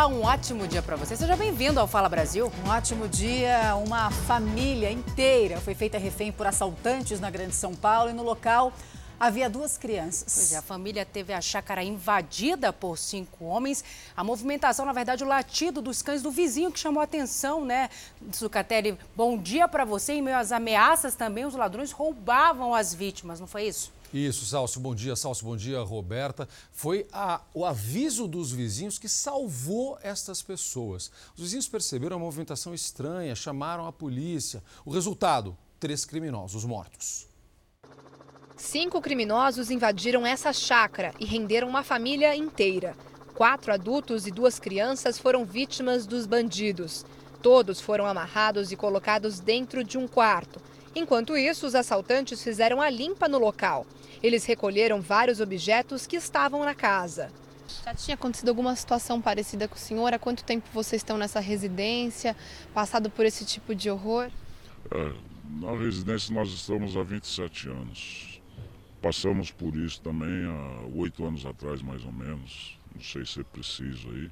Olá, um ótimo dia para você. Seja bem-vindo ao Fala Brasil. Um ótimo dia. Uma família inteira foi feita refém por assaltantes na Grande São Paulo e no local havia duas crianças. Pois é, a família teve a chácara invadida por cinco homens. A movimentação, na verdade, o latido dos cães do vizinho que chamou a atenção, né? Sucatelli, bom dia para você. Em meio às ameaças também, os ladrões roubavam as vítimas, não foi isso? Isso, Salso, bom dia, Salso, bom dia, Roberta. Foi a, o aviso dos vizinhos que salvou estas pessoas. Os vizinhos perceberam a movimentação estranha, chamaram a polícia. O resultado: três criminosos mortos. Cinco criminosos invadiram essa chácara e renderam uma família inteira. Quatro adultos e duas crianças foram vítimas dos bandidos. Todos foram amarrados e colocados dentro de um quarto. Enquanto isso, os assaltantes fizeram a limpa no local. Eles recolheram vários objetos que estavam na casa. Já tinha acontecido alguma situação parecida com o senhor? Há quanto tempo vocês estão nessa residência, passado por esse tipo de horror? É, na residência nós estamos há 27 anos. Passamos por isso também há oito anos atrás, mais ou menos. Não sei se é preciso aí.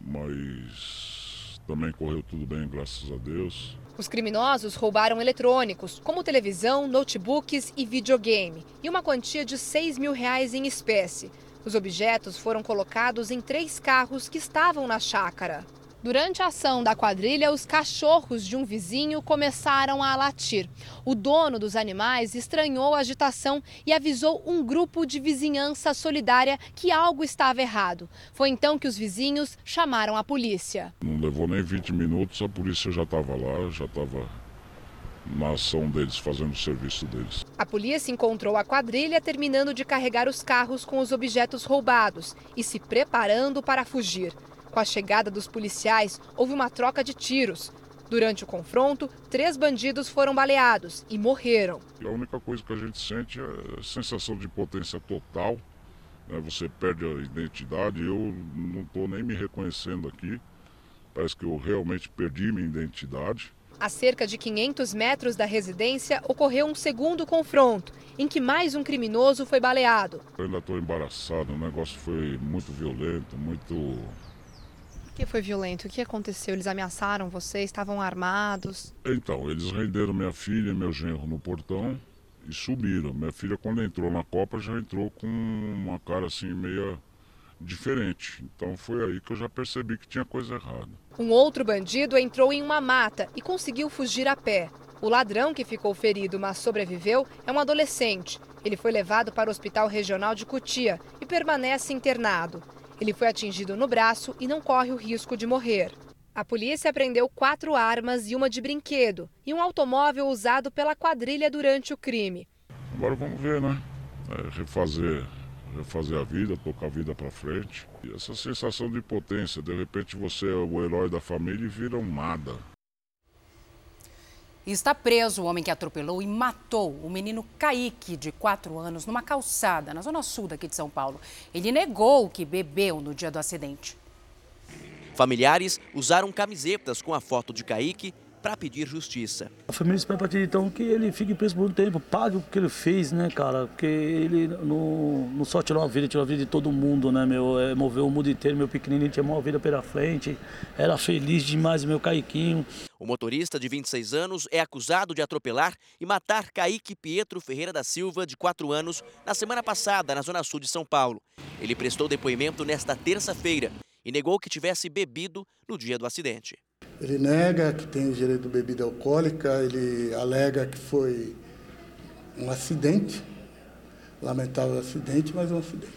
Mas também correu tudo bem, graças a Deus. Os criminosos roubaram eletrônicos, como televisão, notebooks e videogame, e uma quantia de 6 mil reais em espécie. Os objetos foram colocados em três carros que estavam na chácara. Durante a ação da quadrilha, os cachorros de um vizinho começaram a latir. O dono dos animais estranhou a agitação e avisou um grupo de vizinhança solidária que algo estava errado. Foi então que os vizinhos chamaram a polícia. Não levou nem 20 minutos, a polícia já estava lá, já estava na ação deles, fazendo o serviço deles. A polícia encontrou a quadrilha terminando de carregar os carros com os objetos roubados e se preparando para fugir. Com a chegada dos policiais, houve uma troca de tiros. Durante o confronto, três bandidos foram baleados e morreram. A única coisa que a gente sente é a sensação de potência total. Né? Você perde a identidade. Eu não estou nem me reconhecendo aqui. Parece que eu realmente perdi minha identidade. A cerca de 500 metros da residência ocorreu um segundo confronto, em que mais um criminoso foi baleado. Eu ainda estou embaraçado, o negócio foi muito violento, muito que foi violento? O que aconteceu? Eles ameaçaram vocês? Estavam armados? Então, eles renderam minha filha e meu genro no portão e subiram. Minha filha, quando entrou na Copa, já entrou com uma cara assim, meia diferente. Então foi aí que eu já percebi que tinha coisa errada. Um outro bandido entrou em uma mata e conseguiu fugir a pé. O ladrão que ficou ferido, mas sobreviveu, é um adolescente. Ele foi levado para o Hospital Regional de Cutia e permanece internado. Ele foi atingido no braço e não corre o risco de morrer. A polícia apreendeu quatro armas e uma de brinquedo e um automóvel usado pela quadrilha durante o crime. Agora vamos ver, né? É, refazer, refazer a vida, tocar a vida para frente. E essa sensação de potência, de repente você é o herói da família e vira um nada. Está preso o homem que atropelou e matou o menino Kaique, de 4 anos, numa calçada na zona sul daqui de São Paulo. Ele negou que bebeu no dia do acidente. Familiares usaram camisetas com a foto de Kaique para pedir justiça. A família espera para então que ele fique preso por um tempo, pague o que ele fez, né, cara? Porque ele não, não só tirou a vida, tirou a vida de todo mundo, né, meu? É, moveu o mundo inteiro, meu pequenininho tinha uma vida pela frente, era feliz demais, meu Caiquinho. O motorista de 26 anos é acusado de atropelar e matar Kaique Pietro Ferreira da Silva, de 4 anos, na semana passada, na zona sul de São Paulo. Ele prestou depoimento nesta terça-feira e negou que tivesse bebido no dia do acidente. Ele nega que tem ingerido de bebida alcoólica, ele alega que foi um acidente, lamentável acidente, mas um acidente.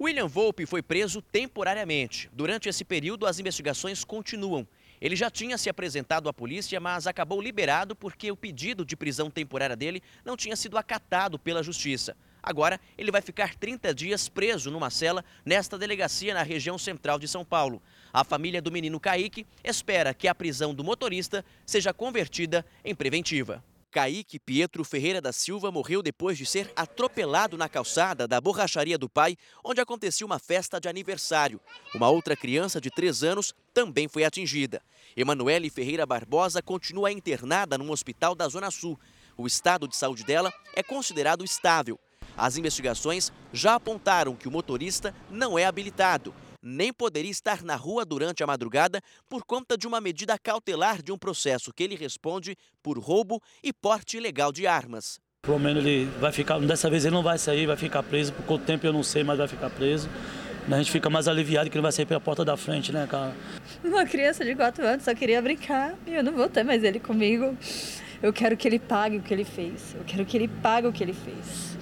William Volpe foi preso temporariamente. Durante esse período, as investigações continuam. Ele já tinha se apresentado à polícia, mas acabou liberado porque o pedido de prisão temporária dele não tinha sido acatado pela justiça. Agora, ele vai ficar 30 dias preso numa cela nesta delegacia na região central de São Paulo. A família do menino Kaique espera que a prisão do motorista seja convertida em preventiva. Kaique Pietro Ferreira da Silva morreu depois de ser atropelado na calçada da borracharia do pai, onde acontecia uma festa de aniversário. Uma outra criança de 3 anos também foi atingida. Emanuele Ferreira Barbosa continua internada num hospital da Zona Sul. O estado de saúde dela é considerado estável. As investigações já apontaram que o motorista não é habilitado nem poderia estar na rua durante a madrugada por conta de uma medida cautelar de um processo que ele responde por roubo e porte ilegal de armas. Pelo menos ele vai ficar, dessa vez ele não vai sair, vai ficar preso, por quanto tempo eu não sei, mas vai ficar preso. A gente fica mais aliviado que ele vai sair pela porta da frente, né, cara? Uma criança de 4 anos só queria brincar e eu não vou ter mais ele comigo. Eu quero que ele pague o que ele fez. Eu quero que ele pague o que ele fez.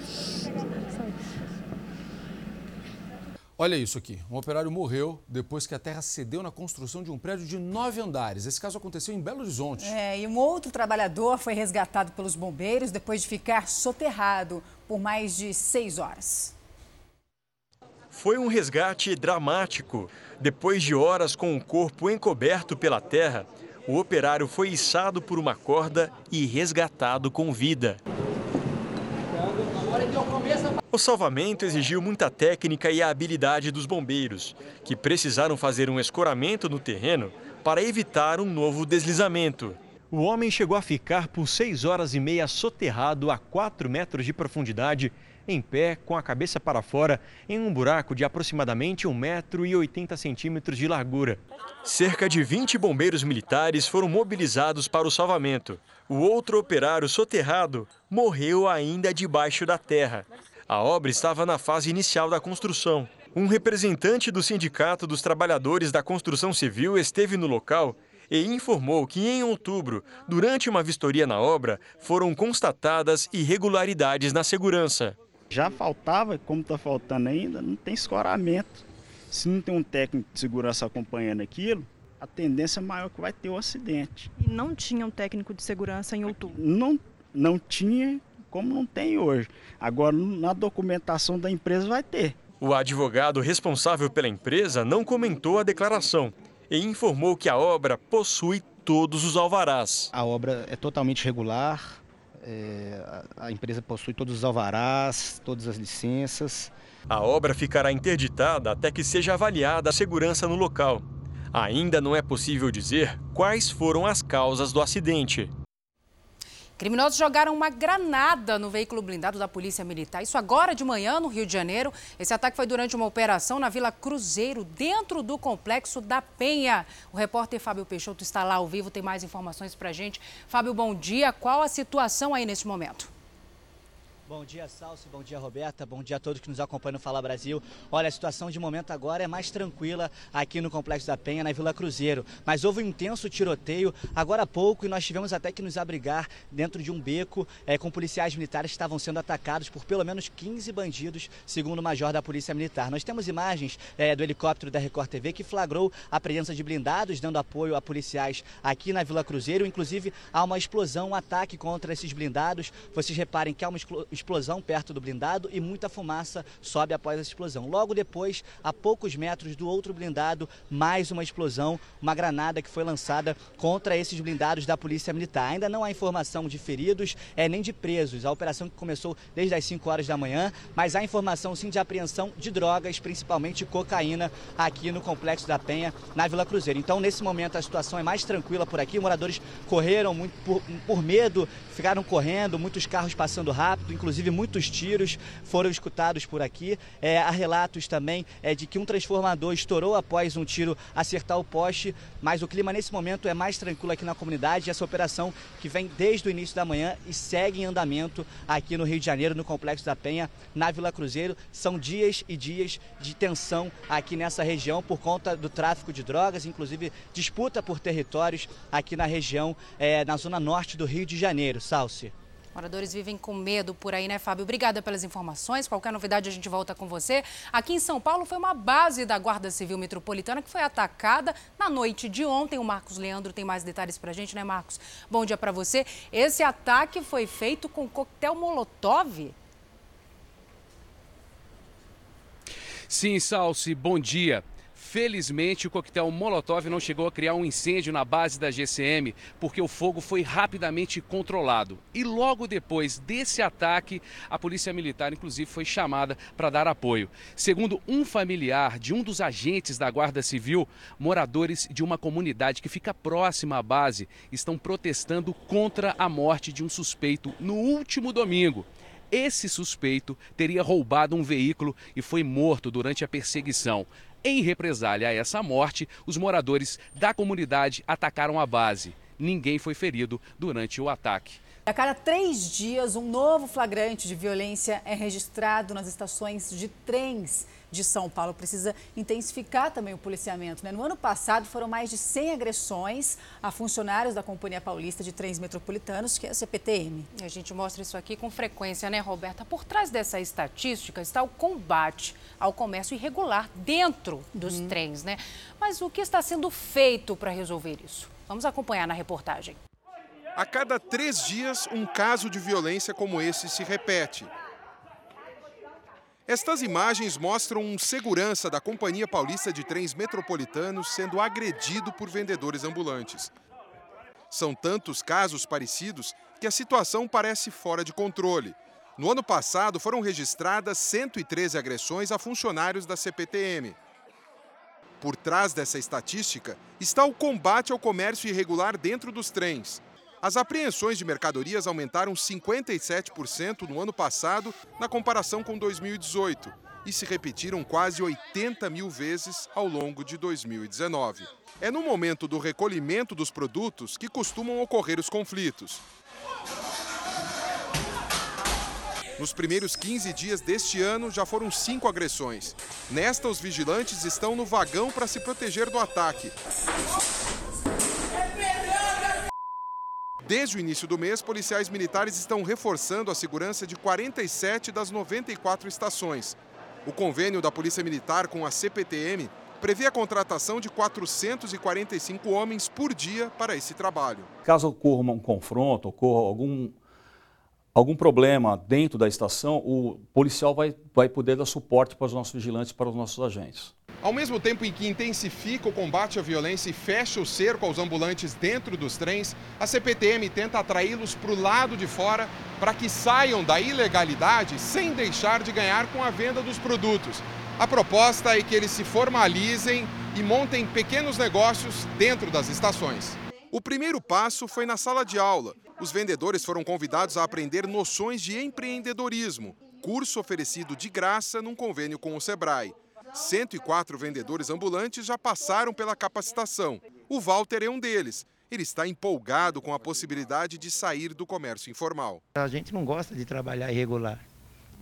Olha isso aqui. Um operário morreu depois que a terra cedeu na construção de um prédio de nove andares. Esse caso aconteceu em Belo Horizonte. É, e um outro trabalhador foi resgatado pelos bombeiros depois de ficar soterrado por mais de seis horas. Foi um resgate dramático. Depois de horas com o corpo encoberto pela terra, o operário foi içado por uma corda e resgatado com vida. O salvamento exigiu muita técnica e a habilidade dos bombeiros, que precisaram fazer um escoramento no terreno para evitar um novo deslizamento. O homem chegou a ficar por seis horas e meia soterrado a 4 metros de profundidade, em pé, com a cabeça para fora, em um buraco de aproximadamente 1,80 metro e 80 centímetros de largura. Cerca de 20 bombeiros militares foram mobilizados para o salvamento. O outro operário soterrado morreu ainda debaixo da terra. A obra estava na fase inicial da construção. Um representante do Sindicato dos Trabalhadores da Construção Civil esteve no local e informou que em outubro, durante uma vistoria na obra, foram constatadas irregularidades na segurança. Já faltava, como está faltando ainda, não tem escoramento. Se não tem um técnico de segurança acompanhando aquilo, a tendência é maior que vai ter o acidente. E não tinha um técnico de segurança em outubro? Não, não tinha como não tem hoje. Agora, na documentação da empresa vai ter. O advogado responsável pela empresa não comentou a declaração e informou que a obra possui todos os alvarás. A obra é totalmente regular, é, a empresa possui todos os alvarás, todas as licenças. A obra ficará interditada até que seja avaliada a segurança no local. Ainda não é possível dizer quais foram as causas do acidente. Criminosos jogaram uma granada no veículo blindado da Polícia Militar. Isso agora de manhã, no Rio de Janeiro. Esse ataque foi durante uma operação na Vila Cruzeiro, dentro do complexo da Penha. O repórter Fábio Peixoto está lá ao vivo, tem mais informações para gente. Fábio, bom dia. Qual a situação aí nesse momento? Bom dia, Salso. Bom dia, Roberta. Bom dia a todos que nos acompanham no Fala Brasil. Olha, a situação de momento agora é mais tranquila aqui no Complexo da Penha, na Vila Cruzeiro. Mas houve um intenso tiroteio agora há pouco e nós tivemos até que nos abrigar dentro de um beco é, com policiais militares que estavam sendo atacados por pelo menos 15 bandidos, segundo o major da Polícia Militar. Nós temos imagens é, do helicóptero da Record TV que flagrou a presença de blindados dando apoio a policiais aqui na Vila Cruzeiro. Inclusive, há uma explosão, um ataque contra esses blindados. Vocês reparem que há uma explosão explosão perto do blindado e muita fumaça sobe após essa explosão. Logo depois, a poucos metros do outro blindado, mais uma explosão, uma granada que foi lançada contra esses blindados da Polícia Militar. Ainda não há informação de feridos é, nem de presos. A operação que começou desde as 5 horas da manhã, mas há informação sim de apreensão de drogas, principalmente cocaína, aqui no Complexo da Penha, na Vila Cruzeiro. Então, nesse momento, a situação é mais tranquila por aqui. Moradores correram muito por, por medo, ficaram correndo, muitos carros passando rápido, inclusive inclusive muitos tiros foram escutados por aqui. É, há relatos também é, de que um transformador estourou após um tiro acertar o poste, mas o clima nesse momento é mais tranquilo aqui na comunidade. Essa operação que vem desde o início da manhã e segue em andamento aqui no Rio de Janeiro, no Complexo da Penha, na Vila Cruzeiro. São dias e dias de tensão aqui nessa região por conta do tráfico de drogas, inclusive disputa por territórios aqui na região, é, na zona norte do Rio de Janeiro. Salce. Moradores vivem com medo por aí, né, Fábio? Obrigada pelas informações. Qualquer novidade a gente volta com você. Aqui em São Paulo foi uma base da Guarda Civil Metropolitana que foi atacada na noite de ontem. O Marcos Leandro tem mais detalhes pra gente, né, Marcos? Bom dia para você. Esse ataque foi feito com coquetel Molotov? Sim, Salsi, bom dia. Felizmente, o coquetel Molotov não chegou a criar um incêndio na base da GCM, porque o fogo foi rapidamente controlado. E logo depois desse ataque, a Polícia Militar, inclusive, foi chamada para dar apoio. Segundo um familiar de um dos agentes da Guarda Civil, moradores de uma comunidade que fica próxima à base estão protestando contra a morte de um suspeito no último domingo. Esse suspeito teria roubado um veículo e foi morto durante a perseguição. Em represália a essa morte, os moradores da comunidade atacaram a base. Ninguém foi ferido durante o ataque. A cada três dias, um novo flagrante de violência é registrado nas estações de trens de São Paulo. Precisa intensificar também o policiamento. Né? No ano passado, foram mais de 100 agressões a funcionários da Companhia Paulista de Trens Metropolitanos, que é a CPTM. E a gente mostra isso aqui com frequência, né, Roberta? Por trás dessa estatística está o combate ao comércio irregular dentro dos hum. trens, né? Mas o que está sendo feito para resolver isso? Vamos acompanhar na reportagem. A cada três dias, um caso de violência como esse se repete. Estas imagens mostram um segurança da Companhia Paulista de Trens Metropolitanos sendo agredido por vendedores ambulantes. São tantos casos parecidos que a situação parece fora de controle. No ano passado, foram registradas 113 agressões a funcionários da CPTM. Por trás dessa estatística está o combate ao comércio irregular dentro dos trens. As apreensões de mercadorias aumentaram 57% no ano passado, na comparação com 2018, e se repetiram quase 80 mil vezes ao longo de 2019. É no momento do recolhimento dos produtos que costumam ocorrer os conflitos. Nos primeiros 15 dias deste ano, já foram cinco agressões. Nesta, os vigilantes estão no vagão para se proteger do ataque. Desde o início do mês, policiais militares estão reforçando a segurança de 47 das 94 estações. O convênio da Polícia Militar com a CPTM prevê a contratação de 445 homens por dia para esse trabalho. Caso ocorra um confronto, ocorra algum, algum problema dentro da estação, o policial vai, vai poder dar suporte para os nossos vigilantes, para os nossos agentes. Ao mesmo tempo em que intensifica o combate à violência e fecha o cerco aos ambulantes dentro dos trens, a CPTM tenta atraí-los para o lado de fora para que saiam da ilegalidade sem deixar de ganhar com a venda dos produtos. A proposta é que eles se formalizem e montem pequenos negócios dentro das estações. O primeiro passo foi na sala de aula. Os vendedores foram convidados a aprender noções de empreendedorismo, curso oferecido de graça num convênio com o Sebrae. 104 vendedores ambulantes já passaram pela capacitação. O Walter é um deles. Ele está empolgado com a possibilidade de sair do comércio informal. A gente não gosta de trabalhar irregular,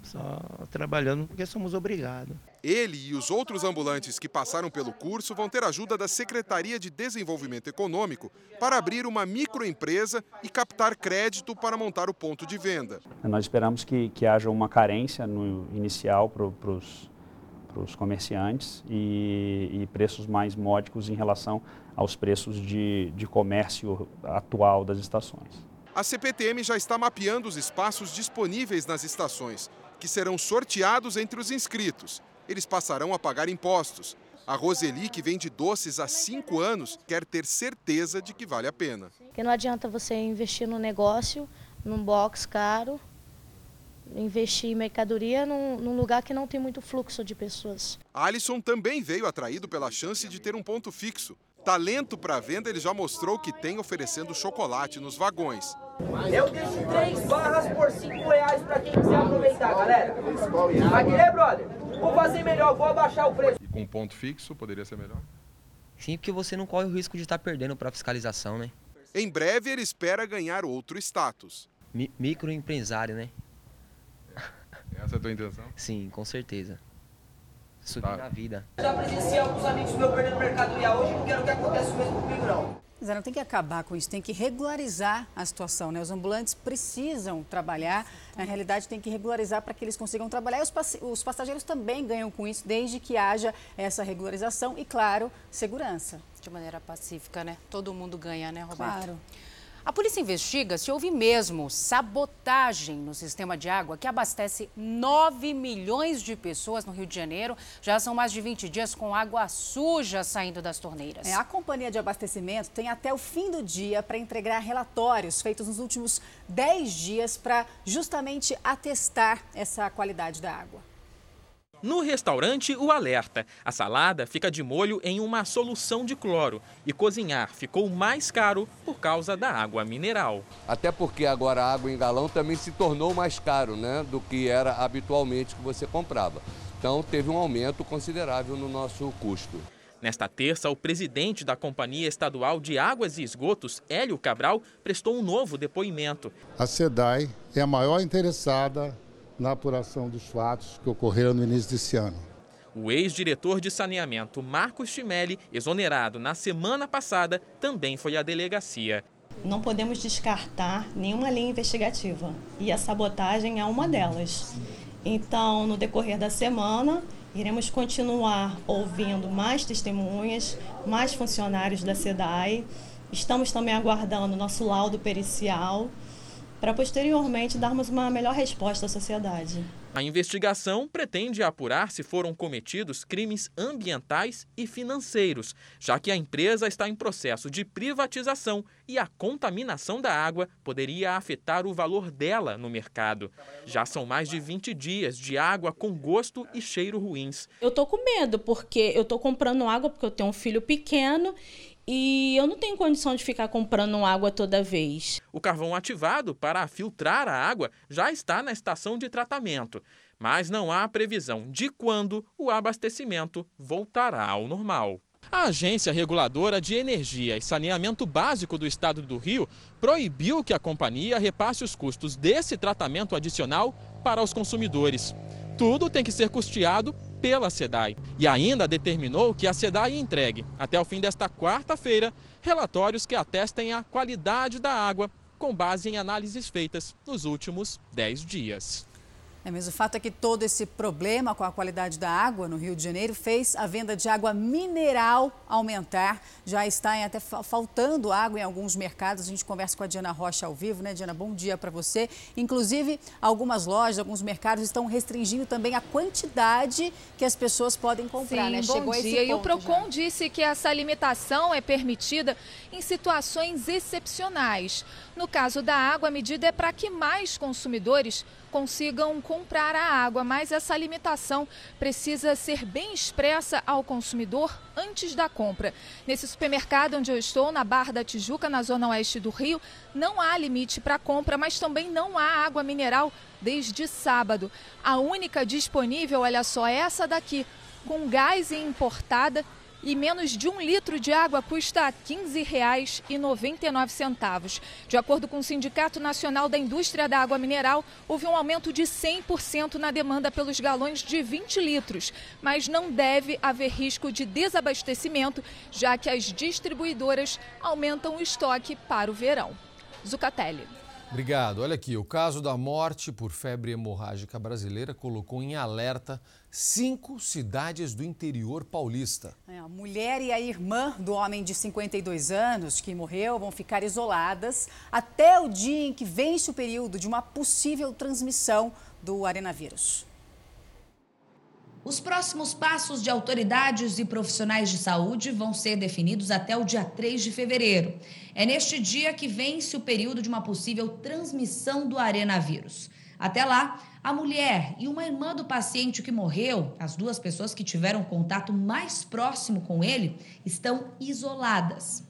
só trabalhando porque somos obrigados. Ele e os outros ambulantes que passaram pelo curso vão ter ajuda da Secretaria de Desenvolvimento Econômico para abrir uma microempresa e captar crédito para montar o ponto de venda. Nós esperamos que, que haja uma carência no inicial para os para os comerciantes e, e, preços mais módicos em relação aos preços de, de comércio atual das estações. A CPTM já está mapeando os espaços disponíveis nas estações, que serão sorteados entre os inscritos. Eles passarão a pagar impostos. A Roseli, que vende doces há cinco anos, quer ter certeza de que vale a pena. Porque não adianta você investir no negócio, num box caro, investir em mercadoria num, num, lugar que não tem muito fluxo de pessoas. Alisson também veio atraído pela chance de ter um ponto fixo. Talento para venda ele já mostrou que tem oferecendo chocolate nos vagões. Eu deixo três barras por cinco reais para quem quiser aproveitar, galera. Vai querer, brother? Vou fazer melhor, vou abaixar o preço. E com ponto fixo poderia ser melhor? Sim, porque você não corre o risco de estar perdendo para fiscalização, né? Em breve ele espera ganhar outro status. Mi microempresário, né? Essa é a tua intenção? Sim, com certeza. Subir tá. na vida. Já presenciei alguns amigos meus perdendo mercadoria hoje, não quero que aconteça o mesmo comigo, não. Zé, não tem que acabar com isso, tem que regularizar a situação, né? Os ambulantes precisam trabalhar, na realidade tem que regularizar para que eles consigam trabalhar. E os, os passageiros também ganham com isso, desde que haja essa regularização e, claro, segurança. De maneira pacífica, né? Todo mundo ganha, né, Roberto? Claro. A polícia investiga se houve mesmo sabotagem no sistema de água que abastece 9 milhões de pessoas no Rio de Janeiro. Já são mais de 20 dias com água suja saindo das torneiras. É, a companhia de abastecimento tem até o fim do dia para entregar relatórios feitos nos últimos 10 dias para justamente atestar essa qualidade da água. No restaurante, o alerta: a salada fica de molho em uma solução de cloro e cozinhar ficou mais caro por causa da água mineral. Até porque agora a água em galão também se tornou mais caro né, do que era habitualmente que você comprava. Então teve um aumento considerável no nosso custo. Nesta terça, o presidente da Companhia Estadual de Águas e Esgotos, Hélio Cabral, prestou um novo depoimento. A SEDAI é a maior interessada na apuração dos fatos que ocorreram no início desse ano. O ex-diretor de saneamento, Marcos Chimelli, exonerado na semana passada, também foi à delegacia. Não podemos descartar nenhuma linha investigativa e a sabotagem é uma delas. Então, no decorrer da semana, iremos continuar ouvindo mais testemunhas, mais funcionários da SEDAI. Estamos também aguardando nosso laudo pericial para posteriormente darmos uma melhor resposta à sociedade. A investigação pretende apurar se foram cometidos crimes ambientais e financeiros, já que a empresa está em processo de privatização e a contaminação da água poderia afetar o valor dela no mercado. Já são mais de 20 dias de água com gosto e cheiro ruins. Eu tô com medo porque eu tô comprando água porque eu tenho um filho pequeno e eu não tenho condição de ficar comprando água toda vez. O carvão ativado para filtrar a água já está na estação de tratamento, mas não há previsão de quando o abastecimento voltará ao normal. A Agência Reguladora de Energia e Saneamento Básico do Estado do Rio proibiu que a companhia repasse os custos desse tratamento adicional para os consumidores. Tudo tem que ser custeado pela SEDAI e ainda determinou que a SEDAI entregue, até o fim desta quarta-feira, relatórios que atestem a qualidade da água com base em análises feitas nos últimos 10 dias. É, mas o fato é que todo esse problema com a qualidade da água no Rio de Janeiro fez a venda de água mineral aumentar. Já está em até faltando água em alguns mercados. A gente conversa com a Diana Rocha ao vivo, né, Diana? Bom dia para você. Inclusive, algumas lojas, alguns mercados estão restringindo também a quantidade que as pessoas podem comprar, Sim, né? Bom Chegou dia. e o Procon já. disse que essa limitação é permitida em situações excepcionais. No caso da água, a medida é para que mais consumidores consigam comprar a água, mas essa limitação precisa ser bem expressa ao consumidor antes da compra. Nesse supermercado onde eu estou, na Barra da Tijuca, na zona oeste do Rio, não há limite para compra, mas também não há água mineral desde sábado. A única disponível, olha só, é essa daqui, com gás importada e menos de um litro de água custa R$ 15,99. De acordo com o Sindicato Nacional da Indústria da Água Mineral, houve um aumento de 100% na demanda pelos galões de 20 litros, mas não deve haver risco de desabastecimento, já que as distribuidoras aumentam o estoque para o verão. Zucatelli. Obrigado. Olha aqui, o caso da morte por febre hemorrágica brasileira colocou em alerta cinco cidades do interior paulista. É, a mulher e a irmã do homem de 52 anos que morreu vão ficar isoladas até o dia em que vence o período de uma possível transmissão do arenavírus. Os próximos passos de autoridades e profissionais de saúde vão ser definidos até o dia 3 de fevereiro. É neste dia que vence o período de uma possível transmissão do arenavírus. Até lá, a mulher e uma irmã do paciente que morreu, as duas pessoas que tiveram contato mais próximo com ele, estão isoladas.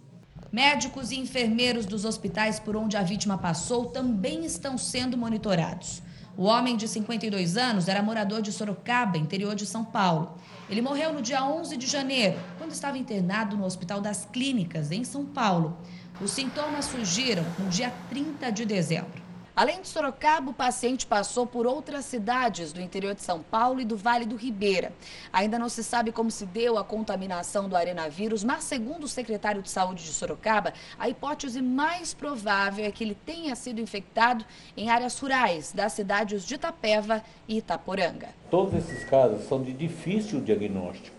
Médicos e enfermeiros dos hospitais por onde a vítima passou também estão sendo monitorados. O homem de 52 anos era morador de Sorocaba, interior de São Paulo. Ele morreu no dia 11 de janeiro, quando estava internado no Hospital das Clínicas, em São Paulo. Os sintomas surgiram no dia 30 de dezembro. Além de Sorocaba, o paciente passou por outras cidades do interior de São Paulo e do Vale do Ribeira. Ainda não se sabe como se deu a contaminação do arenavírus, mas segundo o secretário de Saúde de Sorocaba, a hipótese mais provável é que ele tenha sido infectado em áreas rurais das cidades de Itapeva e Itaporanga. Todos esses casos são de difícil diagnóstico,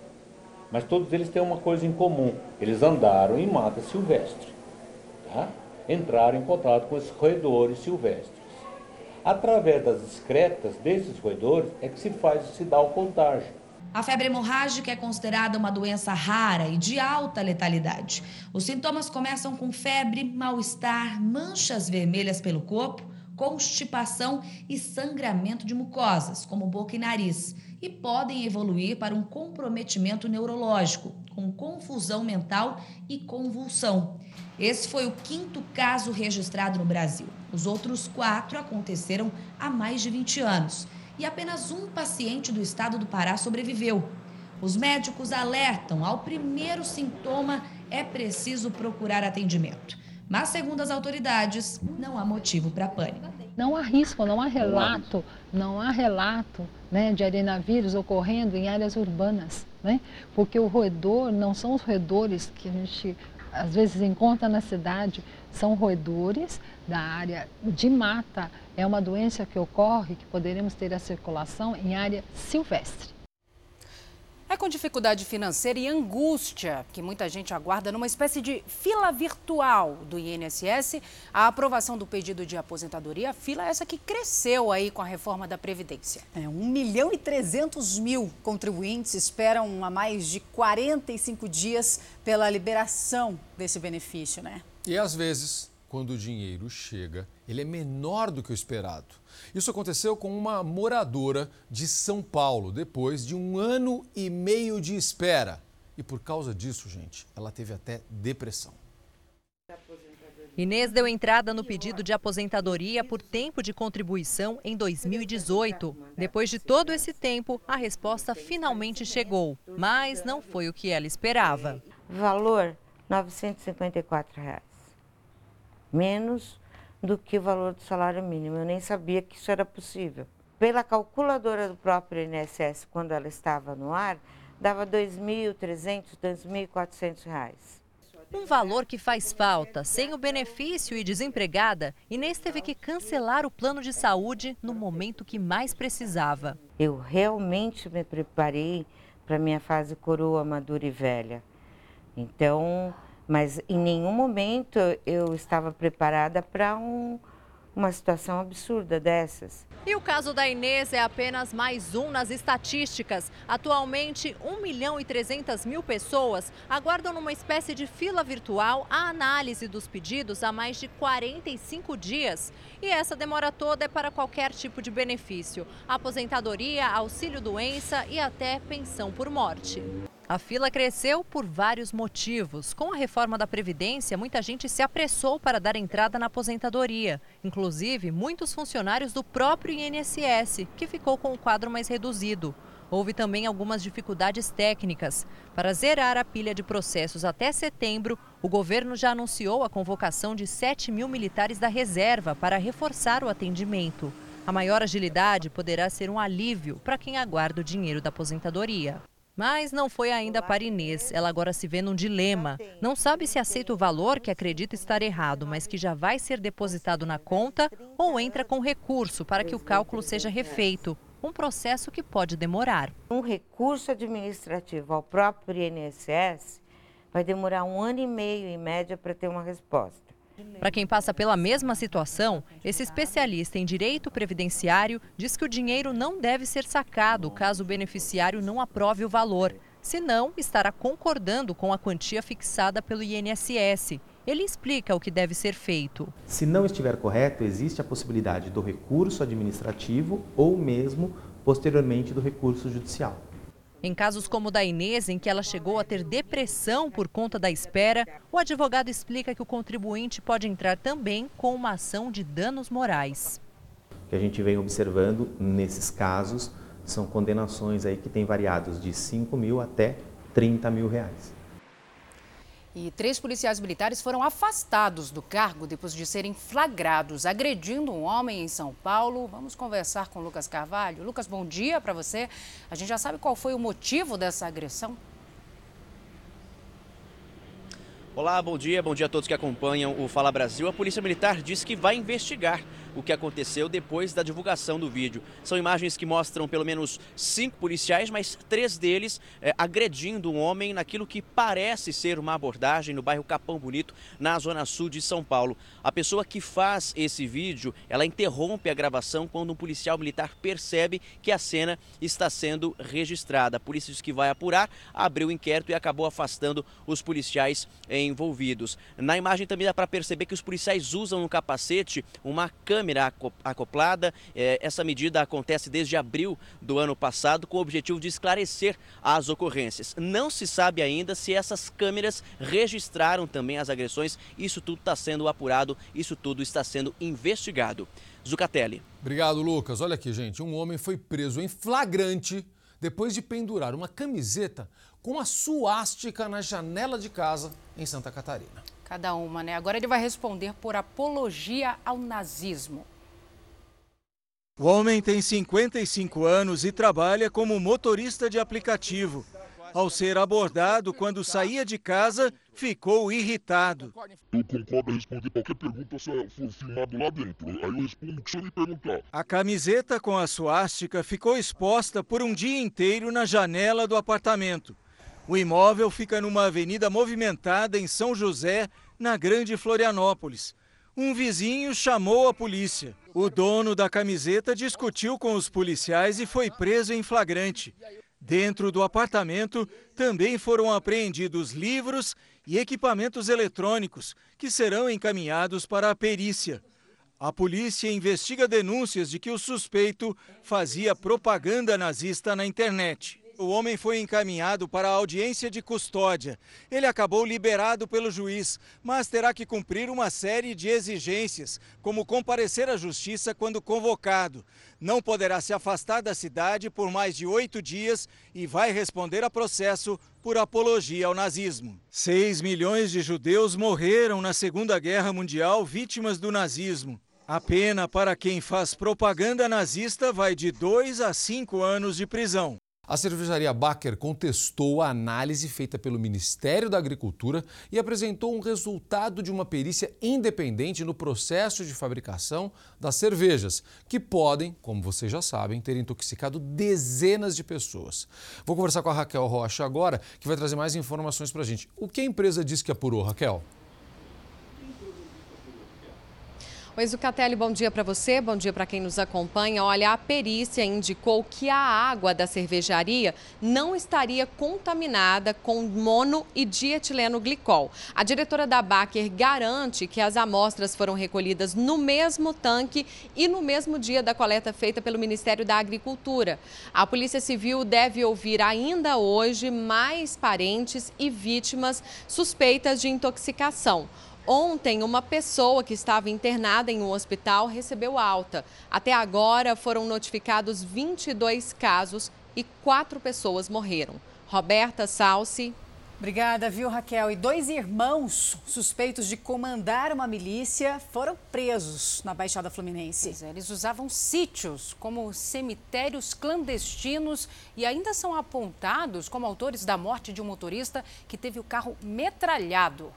mas todos eles têm uma coisa em comum: eles andaram em mata silvestre. Tá? Entraram em contato com esses roedores silvestres. Através das excretas desses roedores é que se faz, se dá o contágio. A febre hemorrágica é considerada uma doença rara e de alta letalidade. Os sintomas começam com febre, mal-estar, manchas vermelhas pelo corpo, constipação e sangramento de mucosas, como boca e nariz, e podem evoluir para um comprometimento neurológico, com confusão mental e convulsão. Esse foi o quinto caso registrado no Brasil. Os outros quatro aconteceram há mais de 20 anos. e apenas um paciente do estado do Pará sobreviveu. Os médicos alertam: ao primeiro sintoma é preciso procurar atendimento. Mas, segundo as autoridades, não há motivo para pânico. Não há risco, não há relato, não há relato né, de arenavírus ocorrendo em áreas urbanas, né? porque o roedor não são os roedores que a gente às vezes encontra na cidade, são roedores da área de mata. É uma doença que ocorre, que poderemos ter a circulação em área silvestre. É com dificuldade financeira e angústia que muita gente aguarda numa espécie de fila virtual do INSS a aprovação do pedido de aposentadoria. A fila é essa que cresceu aí com a reforma da Previdência. É, 1 milhão e 300 mil contribuintes esperam há mais de 45 dias pela liberação desse benefício, né? E às vezes, quando o dinheiro chega, ele é menor do que o esperado. Isso aconteceu com uma moradora de São Paulo, depois de um ano e meio de espera. E por causa disso, gente, ela teve até depressão. Inês deu entrada no pedido de aposentadoria por tempo de contribuição em 2018. Depois de todo esse tempo, a resposta finalmente chegou, mas não foi o que ela esperava. Valor: 954 reais. Menos do que o valor do salário mínimo. Eu nem sabia que isso era possível. Pela calculadora do próprio INSS, quando ela estava no ar, dava R$ 2.300, R$ 2.400. Um valor que faz falta. Sem o benefício e desempregada, Inês teve que cancelar o plano de saúde no momento que mais precisava. Eu realmente me preparei para minha fase coroa madura e velha. Então, mas em nenhum momento eu estava preparada para um, uma situação absurda dessas. E o caso da Inês é apenas mais um nas estatísticas. Atualmente, 1 milhão e 300 mil pessoas aguardam numa espécie de fila virtual a análise dos pedidos há mais de 45 dias. E essa demora toda é para qualquer tipo de benefício: aposentadoria, auxílio-doença e até pensão por morte. A fila cresceu por vários motivos. Com a reforma da Previdência, muita gente se apressou para dar entrada na aposentadoria. Inclusive, muitos funcionários do próprio INSS, que ficou com o quadro mais reduzido. Houve também algumas dificuldades técnicas. Para zerar a pilha de processos até setembro, o governo já anunciou a convocação de 7 mil militares da reserva para reforçar o atendimento. A maior agilidade poderá ser um alívio para quem aguarda o dinheiro da aposentadoria. Mas não foi ainda para Inês. Ela agora se vê num dilema. Não sabe se aceita o valor que acredita estar errado, mas que já vai ser depositado na conta ou entra com recurso para que o cálculo seja refeito. Um processo que pode demorar. Um recurso administrativo ao próprio INSS vai demorar um ano e meio, em média, para ter uma resposta. Para quem passa pela mesma situação, esse especialista em direito previdenciário diz que o dinheiro não deve ser sacado caso o beneficiário não aprove o valor, senão estará concordando com a quantia fixada pelo INSS. Ele explica o que deve ser feito. Se não estiver correto, existe a possibilidade do recurso administrativo ou mesmo, posteriormente, do recurso judicial. Em casos como o da Inês, em que ela chegou a ter depressão por conta da espera, o advogado explica que o contribuinte pode entrar também com uma ação de danos morais. O que a gente vem observando nesses casos são condenações aí que têm variados de 5 mil até 30 mil reais. E três policiais militares foram afastados do cargo depois de serem flagrados agredindo um homem em São Paulo. Vamos conversar com Lucas Carvalho. Lucas, bom dia para você. A gente já sabe qual foi o motivo dessa agressão? Olá, bom dia, bom dia a todos que acompanham o Fala Brasil. A Polícia Militar disse que vai investigar o que aconteceu depois da divulgação do vídeo. São imagens que mostram pelo menos cinco policiais, mas três deles é, agredindo um homem naquilo que parece ser uma abordagem no bairro Capão Bonito, na zona sul de São Paulo. A pessoa que faz esse vídeo, ela interrompe a gravação quando um policial militar percebe que a cena está sendo registrada. A polícia diz que vai apurar, abriu o inquérito e acabou afastando os policiais envolvidos. Na imagem também dá para perceber que os policiais usam no capacete uma câmera câmera acoplada. É, essa medida acontece desde abril do ano passado com o objetivo de esclarecer as ocorrências. Não se sabe ainda se essas câmeras registraram também as agressões. Isso tudo está sendo apurado, isso tudo está sendo investigado. Zucatelli. Obrigado, Lucas. Olha aqui, gente. Um homem foi preso em flagrante depois de pendurar uma camiseta com a suástica na janela de casa em Santa Catarina. Cada uma, né? Agora ele vai responder por apologia ao nazismo. O homem tem 55 anos e trabalha como motorista de aplicativo. Ao ser abordado quando saía de casa, ficou irritado. Eu concordo em responder qualquer pergunta se for filmado lá dentro. Aí eu respondo o que senhor me perguntar. A camiseta com a suástica ficou exposta por um dia inteiro na janela do apartamento. O imóvel fica numa avenida movimentada em São José, na Grande Florianópolis. Um vizinho chamou a polícia. O dono da camiseta discutiu com os policiais e foi preso em flagrante. Dentro do apartamento também foram apreendidos livros e equipamentos eletrônicos que serão encaminhados para a perícia. A polícia investiga denúncias de que o suspeito fazia propaganda nazista na internet. O homem foi encaminhado para a audiência de custódia. Ele acabou liberado pelo juiz, mas terá que cumprir uma série de exigências, como comparecer à justiça quando convocado. Não poderá se afastar da cidade por mais de oito dias e vai responder a processo por apologia ao nazismo. Seis milhões de judeus morreram na Segunda Guerra Mundial vítimas do nazismo. A pena para quem faz propaganda nazista vai de dois a cinco anos de prisão. A cervejaria Baker contestou a análise feita pelo Ministério da Agricultura e apresentou um resultado de uma perícia independente no processo de fabricação das cervejas, que podem, como vocês já sabem, ter intoxicado dezenas de pessoas. Vou conversar com a Raquel Rocha agora, que vai trazer mais informações para a gente. O que a empresa diz que apurou, Raquel? Oi, Zucatelli, bom dia para você, bom dia para quem nos acompanha. Olha, a perícia indicou que a água da cervejaria não estaria contaminada com mono e dietileno glicol. A diretora da Baker garante que as amostras foram recolhidas no mesmo tanque e no mesmo dia da coleta feita pelo Ministério da Agricultura. A Polícia Civil deve ouvir ainda hoje mais parentes e vítimas suspeitas de intoxicação. Ontem, uma pessoa que estava internada em um hospital recebeu alta. Até agora, foram notificados 22 casos e quatro pessoas morreram. Roberta Salsi. Obrigada, viu, Raquel? E dois irmãos suspeitos de comandar uma milícia foram presos na Baixada Fluminense. É, eles usavam sítios como cemitérios clandestinos e ainda são apontados como autores da morte de um motorista que teve o carro metralhado.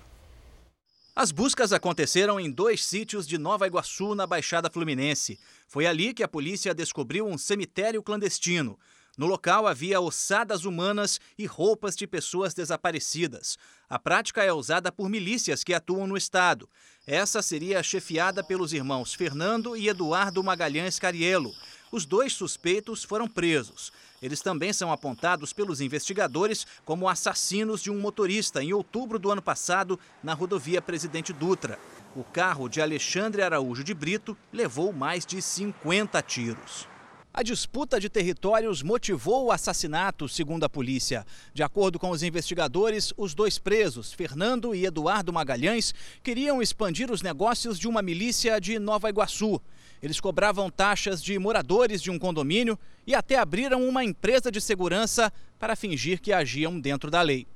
As buscas aconteceram em dois sítios de Nova Iguaçu, na Baixada Fluminense. Foi ali que a polícia descobriu um cemitério clandestino. No local havia ossadas humanas e roupas de pessoas desaparecidas. A prática é usada por milícias que atuam no estado. Essa seria chefiada pelos irmãos Fernando e Eduardo Magalhães Carielo. Os dois suspeitos foram presos. Eles também são apontados pelos investigadores como assassinos de um motorista em outubro do ano passado na rodovia Presidente Dutra. O carro de Alexandre Araújo de Brito levou mais de 50 tiros. A disputa de territórios motivou o assassinato, segundo a polícia. De acordo com os investigadores, os dois presos, Fernando e Eduardo Magalhães, queriam expandir os negócios de uma milícia de Nova Iguaçu. Eles cobravam taxas de moradores de um condomínio e até abriram uma empresa de segurança para fingir que agiam dentro da lei.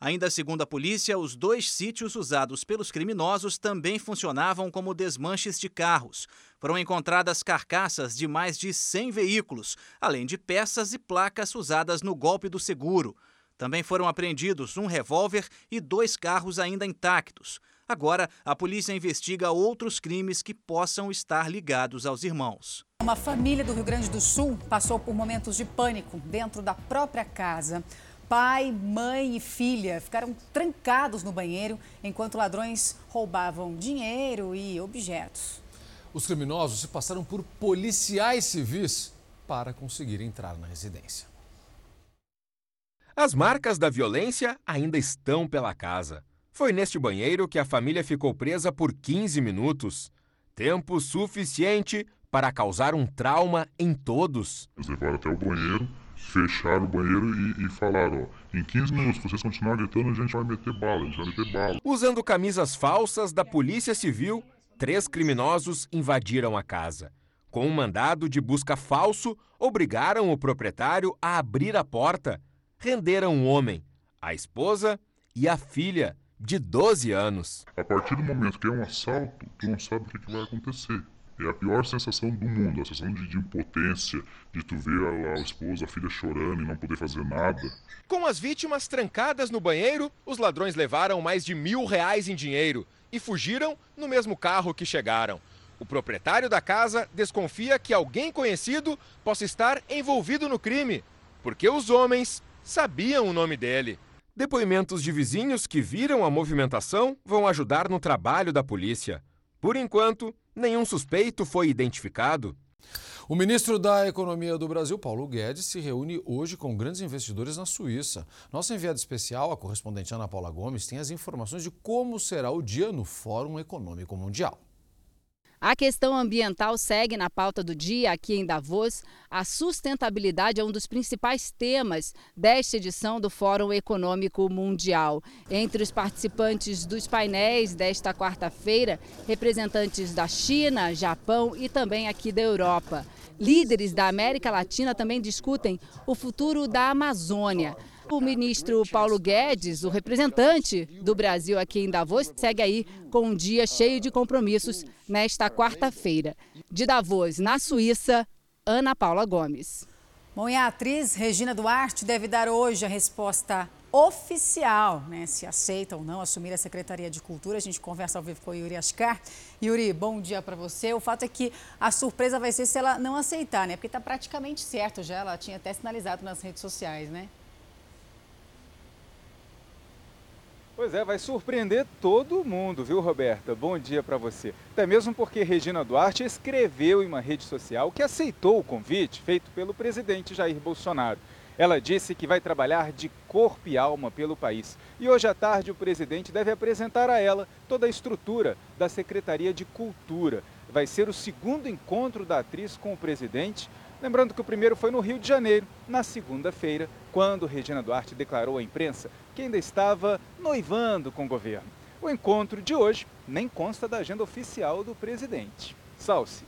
Ainda segundo a polícia, os dois sítios usados pelos criminosos também funcionavam como desmanches de carros. Foram encontradas carcaças de mais de 100 veículos, além de peças e placas usadas no golpe do seguro. Também foram apreendidos um revólver e dois carros ainda intactos. Agora, a polícia investiga outros crimes que possam estar ligados aos irmãos. Uma família do Rio Grande do Sul passou por momentos de pânico dentro da própria casa. Pai, mãe e filha ficaram trancados no banheiro enquanto ladrões roubavam dinheiro e objetos. Os criminosos se passaram por policiais civis para conseguir entrar na residência. As marcas da violência ainda estão pela casa. Foi neste banheiro que a família ficou presa por 15 minutos. Tempo suficiente para causar um trauma em todos. Eles levaram até o banheiro, fecharam o banheiro e, e falaram: ó, em 15 minutos, se vocês continuarem gritando, a gente vai meter bala, a gente vai meter bala. Usando camisas falsas da Polícia Civil, três criminosos invadiram a casa. Com um mandado de busca falso, obrigaram o proprietário a abrir a porta. Renderam um homem, a esposa e a filha, de 12 anos. A partir do momento que é um assalto, tu não sabe o que, que vai acontecer. É a pior sensação do mundo, a sensação de, de impotência, de tu ver a, a, esposa, a filha chorando e não poder fazer nada. Com as vítimas trancadas no banheiro, os ladrões levaram mais de mil reais em dinheiro e fugiram no mesmo carro que chegaram. O proprietário da casa desconfia que alguém conhecido possa estar envolvido no crime, porque os homens sabiam o nome dele. Depoimentos de vizinhos que viram a movimentação vão ajudar no trabalho da polícia. Por enquanto, nenhum suspeito foi identificado. O ministro da Economia do Brasil, Paulo Guedes, se reúne hoje com grandes investidores na Suíça. Nossa enviada especial, a correspondente Ana Paula Gomes, tem as informações de como será o dia no Fórum Econômico Mundial. A questão ambiental segue na pauta do dia aqui em Davos. A sustentabilidade é um dos principais temas desta edição do Fórum Econômico Mundial. Entre os participantes dos painéis desta quarta-feira, representantes da China, Japão e também aqui da Europa. Líderes da América Latina também discutem o futuro da Amazônia. O ministro Paulo Guedes, o representante do Brasil aqui em Davos, segue aí com um dia cheio de compromissos nesta quarta-feira. De Davos, na Suíça, Ana Paula Gomes. Bom, e a atriz Regina Duarte deve dar hoje a resposta oficial, né, se aceita ou não assumir a Secretaria de Cultura. A gente conversa ao vivo com o Yuri Ascar. Yuri, bom dia para você. O fato é que a surpresa vai ser se ela não aceitar, né? Porque está praticamente certo já, ela tinha até sinalizado nas redes sociais, né? Pois é, vai surpreender todo mundo, viu, Roberta? Bom dia para você. Até mesmo porque Regina Duarte escreveu em uma rede social que aceitou o convite feito pelo presidente Jair Bolsonaro. Ela disse que vai trabalhar de corpo e alma pelo país. E hoje à tarde o presidente deve apresentar a ela toda a estrutura da Secretaria de Cultura. Vai ser o segundo encontro da atriz com o presidente Lembrando que o primeiro foi no Rio de Janeiro, na segunda-feira, quando Regina Duarte declarou à imprensa que ainda estava noivando com o governo. O encontro de hoje nem consta da agenda oficial do presidente. Salce.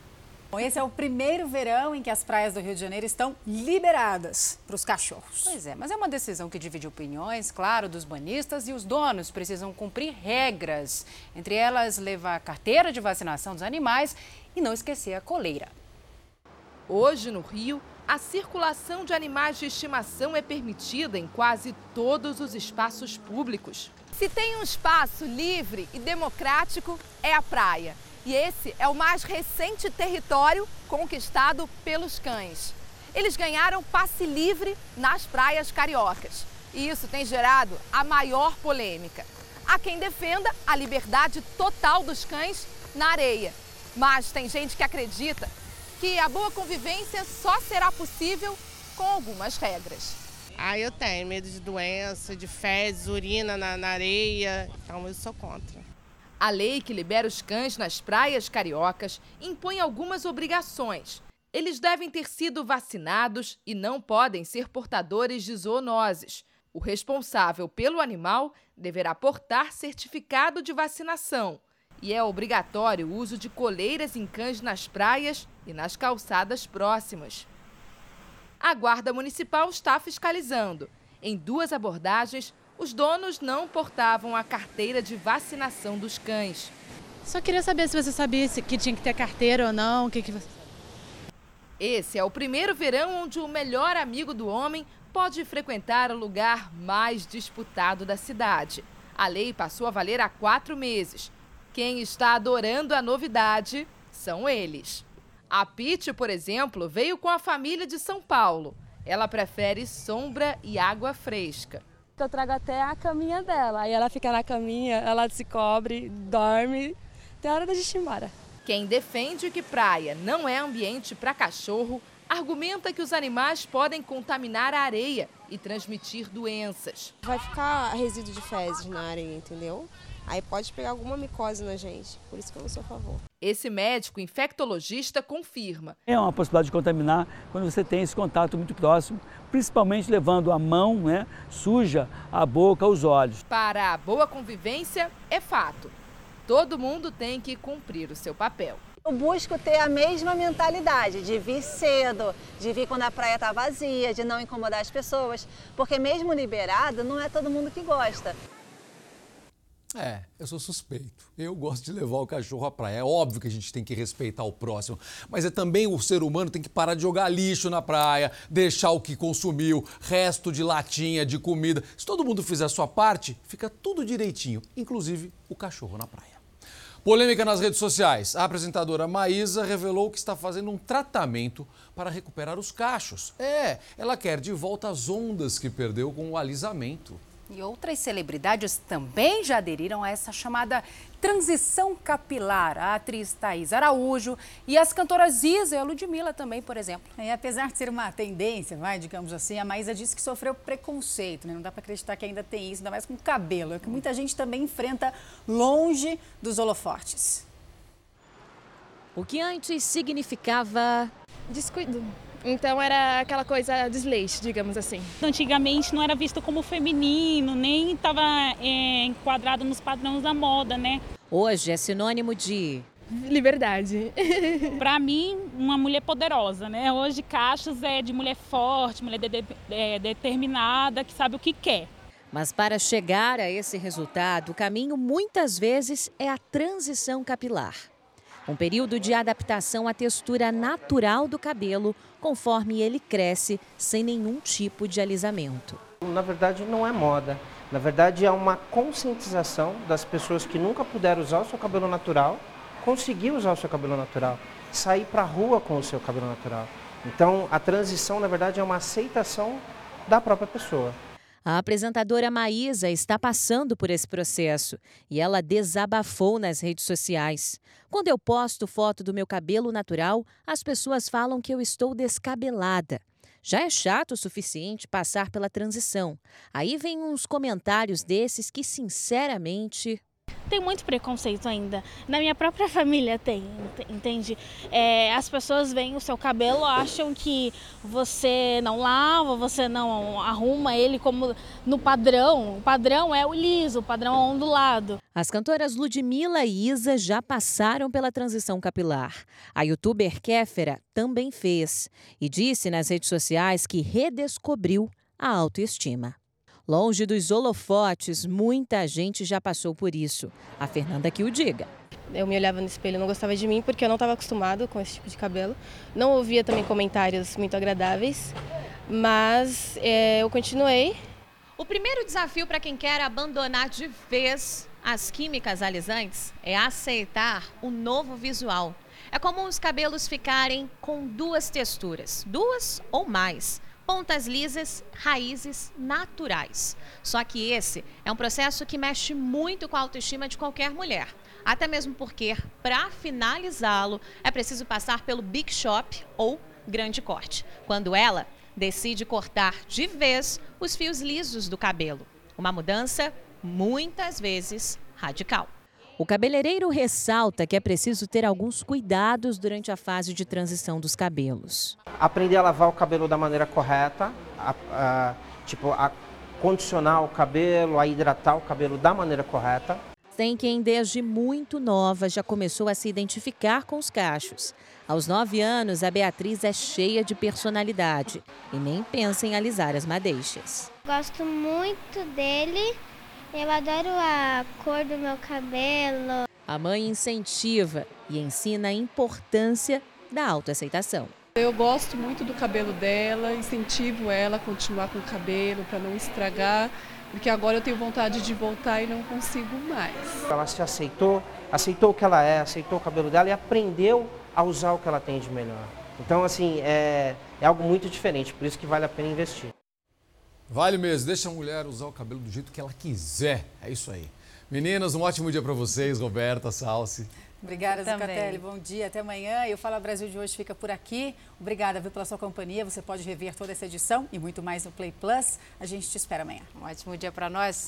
Bom, esse é o primeiro verão em que as praias do Rio de Janeiro estão liberadas para os cachorros. Pois é, mas é uma decisão que divide opiniões, claro, dos banhistas e os donos precisam cumprir regras. Entre elas, levar a carteira de vacinação dos animais e não esquecer a coleira. Hoje, no Rio, a circulação de animais de estimação é permitida em quase todos os espaços públicos. Se tem um espaço livre e democrático, é a praia. E esse é o mais recente território conquistado pelos cães. Eles ganharam passe livre nas praias cariocas. E isso tem gerado a maior polêmica. Há quem defenda a liberdade total dos cães na areia. Mas tem gente que acredita que a boa convivência só será possível com algumas regras. Ah, eu tenho medo de doença, de fezes, urina na, na areia, então eu sou contra. A lei que libera os cães nas praias cariocas impõe algumas obrigações. Eles devem ter sido vacinados e não podem ser portadores de zoonoses. O responsável pelo animal deverá portar certificado de vacinação e é obrigatório o uso de coleiras em cães nas praias e nas calçadas próximas. A Guarda Municipal está fiscalizando. Em duas abordagens, os donos não portavam a carteira de vacinação dos cães. Só queria saber se você sabia que tinha que ter carteira ou não. O que, que você... Esse é o primeiro verão onde o melhor amigo do homem pode frequentar o lugar mais disputado da cidade. A lei passou a valer há quatro meses quem está adorando a novidade são eles. A Pete, por exemplo, veio com a família de São Paulo. Ela prefere sombra e água fresca. Eu trago até a caminha dela. Aí ela fica na caminha, ela se cobre, dorme. Tem hora da gente ir embora. Quem defende que praia não é ambiente para cachorro argumenta que os animais podem contaminar a areia e transmitir doenças. Vai ficar resíduo de fezes na areia, entendeu? Aí pode pegar alguma micose na gente. Por isso que eu não sou a favor. Esse médico infectologista confirma. É uma possibilidade de contaminar quando você tem esse contato muito próximo, principalmente levando a mão né, suja, a boca, os olhos. Para a boa convivência, é fato. todo mundo tem que cumprir o seu papel. Eu busco ter a mesma mentalidade de vir cedo, de vir quando a praia está vazia, de não incomodar as pessoas, porque mesmo liberado, não é todo mundo que gosta. É, eu sou suspeito. Eu gosto de levar o cachorro à praia. É óbvio que a gente tem que respeitar o próximo, mas é também o ser humano tem que parar de jogar lixo na praia, deixar o que consumiu, resto de latinha, de comida. Se todo mundo fizer a sua parte, fica tudo direitinho, inclusive o cachorro na praia. Polêmica nas redes sociais. A apresentadora Maísa revelou que está fazendo um tratamento para recuperar os cachos. É, ela quer de volta as ondas que perdeu com o alisamento. E outras celebridades também já aderiram a essa chamada transição capilar. A atriz Thaís Araújo e as cantoras Isa e a Ludmilla também, por exemplo. E apesar de ser uma tendência, vai, digamos assim, a Maísa disse que sofreu preconceito, né? Não dá para acreditar que ainda tem isso, ainda mais com cabelo. É que muita gente também enfrenta longe dos holofotes. O que antes significava descuido. Então era aquela coisa desleixo, digamos assim. Antigamente não era visto como feminino, nem estava é, enquadrado nos padrões da moda, né? Hoje é sinônimo de liberdade. Para mim, uma mulher poderosa, né? Hoje Cachos é de mulher forte, mulher de, de, é, determinada, que sabe o que quer. Mas para chegar a esse resultado, o caminho muitas vezes é a transição capilar. Um período de adaptação à textura natural do cabelo, conforme ele cresce, sem nenhum tipo de alisamento. Na verdade, não é moda. Na verdade, é uma conscientização das pessoas que nunca puderam usar o seu cabelo natural, conseguir usar o seu cabelo natural, sair para a rua com o seu cabelo natural. Então, a transição, na verdade, é uma aceitação da própria pessoa. A apresentadora Maísa está passando por esse processo e ela desabafou nas redes sociais. Quando eu posto foto do meu cabelo natural, as pessoas falam que eu estou descabelada. Já é chato o suficiente passar pela transição. Aí vem uns comentários desses que, sinceramente, tem muito preconceito ainda. Na minha própria família tem, entende? É, as pessoas veem o seu cabelo, acham que você não lava, você não arruma ele como no padrão. O padrão é o liso, o padrão é ondulado. As cantoras Ludmilla e Isa já passaram pela transição capilar. A youtuber Kéfera também fez e disse nas redes sociais que redescobriu a autoestima. Longe dos holofotes, muita gente já passou por isso. A Fernanda que o diga. Eu me olhava no espelho e não gostava de mim porque eu não estava acostumado com esse tipo de cabelo. Não ouvia também comentários muito agradáveis, mas é, eu continuei. O primeiro desafio para quem quer abandonar de vez as químicas alisantes é aceitar o novo visual. É comum os cabelos ficarem com duas texturas, duas ou mais pontas lisas, raízes naturais. Só que esse é um processo que mexe muito com a autoestima de qualquer mulher. Até mesmo porque, para finalizá-lo, é preciso passar pelo Big Shop ou grande corte, quando ela decide cortar de vez os fios lisos do cabelo. Uma mudança, muitas vezes, radical. O cabeleireiro ressalta que é preciso ter alguns cuidados durante a fase de transição dos cabelos. Aprender a lavar o cabelo da maneira correta, a, a, tipo, a condicionar o cabelo, a hidratar o cabelo da maneira correta. Tem quem desde muito nova já começou a se identificar com os cachos. Aos nove anos, a Beatriz é cheia de personalidade e nem pensa em alisar as madeixas. Gosto muito dele eu adoro a cor do meu cabelo. A mãe incentiva e ensina a importância da autoaceitação. Eu gosto muito do cabelo dela, incentivo ela a continuar com o cabelo para não estragar, porque agora eu tenho vontade de voltar e não consigo mais. Ela se aceitou, aceitou o que ela é, aceitou o cabelo dela e aprendeu a usar o que ela tem de melhor. Então, assim, é, é algo muito diferente, por isso que vale a pena investir. Vale mesmo, deixa a mulher usar o cabelo do jeito que ela quiser. É isso aí. Meninas, um ótimo dia para vocês, Roberta, Salsi. Obrigada, Zucatelli. Bom dia, até amanhã. E o Fala Brasil de hoje fica por aqui. Obrigada viu, pela sua companhia. Você pode rever toda essa edição e muito mais no Play Plus. A gente te espera amanhã. Um ótimo dia para nós.